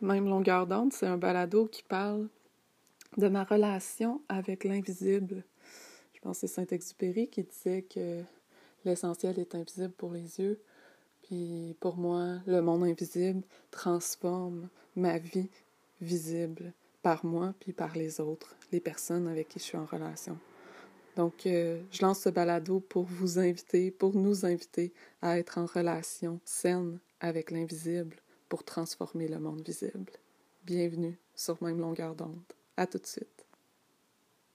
Même longueur d'onde, c'est un balado qui parle de ma relation avec l'invisible. Je pense que c'est Saint-Exupéry qui disait que l'essentiel est invisible pour les yeux. Puis pour moi, le monde invisible transforme ma vie visible par moi puis par les autres, les personnes avec qui je suis en relation. Donc, euh, je lance ce balado pour vous inviter, pour nous inviter à être en relation saine avec l'invisible pour transformer le monde visible. Bienvenue sur même longueur d'onde. À tout de suite.